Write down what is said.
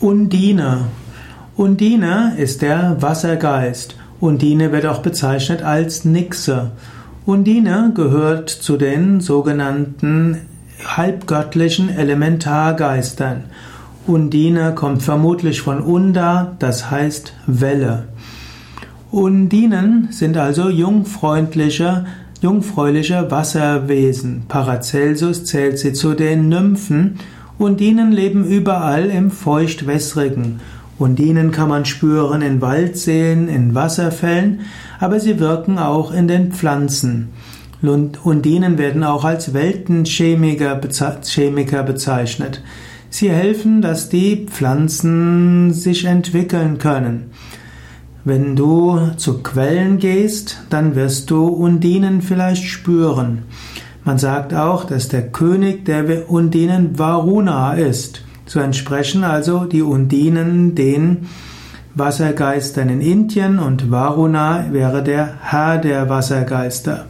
Undine. Undine ist der Wassergeist. Undine wird auch bezeichnet als Nixe. Undine gehört zu den sogenannten halbgöttlichen Elementargeistern. Undine kommt vermutlich von Unda, das heißt Welle. Undinen sind also jungfreundliche, jungfräuliche Wasserwesen. Paracelsus zählt sie zu den Nymphen Undinen leben überall im Feuchtwässrigen. Undinen kann man spüren in Waldseen, in Wasserfällen, aber sie wirken auch in den Pflanzen. Undinen werden auch als Weltenchemiker bezeichnet. Sie helfen, dass die Pflanzen sich entwickeln können. Wenn du zu Quellen gehst, dann wirst du Undinen vielleicht spüren. Man sagt auch, dass der König der Undinen Varuna ist. So entsprechen also die Undinen den Wassergeistern in Indien und Varuna wäre der Herr der Wassergeister.